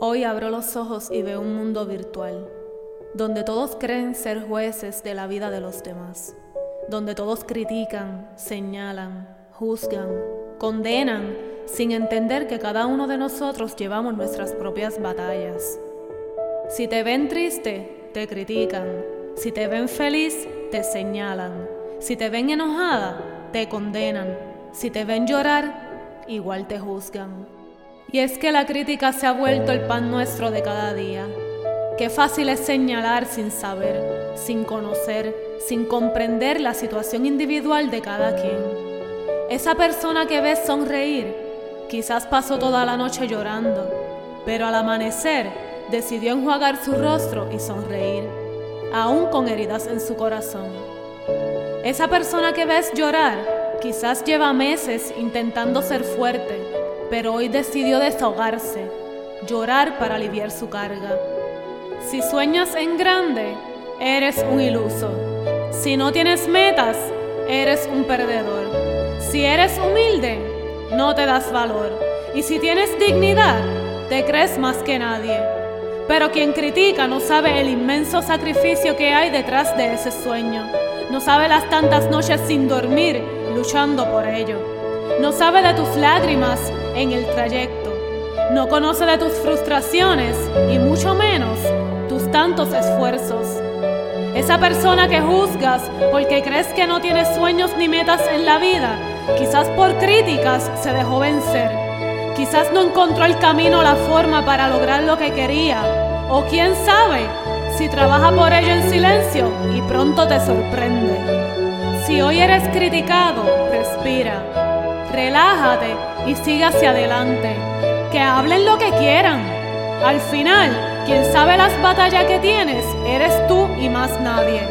Hoy abro los ojos y veo un mundo virtual, donde todos creen ser jueces de la vida de los demás, donde todos critican, señalan, juzgan, condenan, sin entender que cada uno de nosotros llevamos nuestras propias batallas. Si te ven triste, te critican. Si te ven feliz, te señalan. Si te ven enojada, te condenan. Si te ven llorar, igual te juzgan. Y es que la crítica se ha vuelto el pan nuestro de cada día. Qué fácil es señalar sin saber, sin conocer, sin comprender la situación individual de cada quien. Esa persona que ves sonreír, quizás pasó toda la noche llorando, pero al amanecer decidió enjuagar su rostro y sonreír, aún con heridas en su corazón. Esa persona que ves llorar, quizás lleva meses intentando ser fuerte, pero hoy decidió desahogarse, llorar para aliviar su carga. Si sueñas en grande, eres un iluso. Si no tienes metas, eres un perdedor. Si eres humilde, no te das valor. Y si tienes dignidad, te crees más que nadie. Pero quien critica no sabe el inmenso sacrificio que hay detrás de ese sueño. No sabe las tantas noches sin dormir luchando por ello. No sabe de tus lágrimas en el trayecto. No conoce de tus frustraciones y mucho menos tus tantos esfuerzos. Esa persona que juzgas porque crees que no tiene sueños ni metas en la vida, quizás por críticas se dejó vencer. Quizás no encontró el camino o la forma para lograr lo que quería. O quién sabe si trabaja por ello en silencio y pronto te sorprende. Si hoy eres criticado, respira, relájate y siga hacia adelante. Que hablen lo que quieran. Al final, quien sabe las batallas que tienes, eres tú y más nadie.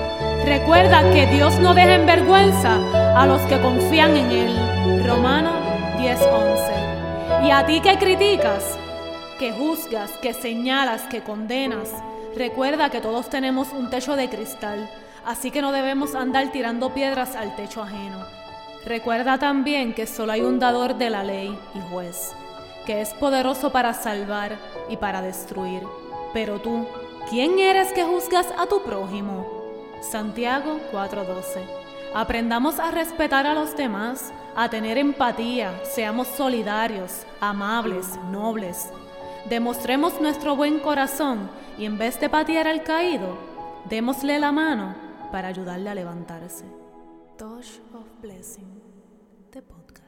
Recuerda que Dios no deja en vergüenza a los que confían en Él. Romano 10:11. Y a ti que criticas, que juzgas, que señalas, que condenas, recuerda que todos tenemos un techo de cristal, así que no debemos andar tirando piedras al techo ajeno. Recuerda también que solo hay un dador de la ley y juez, que es poderoso para salvar y para destruir. Pero tú, ¿quién eres que juzgas a tu prójimo? Santiago 4:12. Aprendamos a respetar a los demás, a tener empatía, seamos solidarios, amables, nobles. Demostremos nuestro buen corazón y en vez de patear al caído, démosle la mano para ayudarle a levantarse. Touch of Blessing, podcast.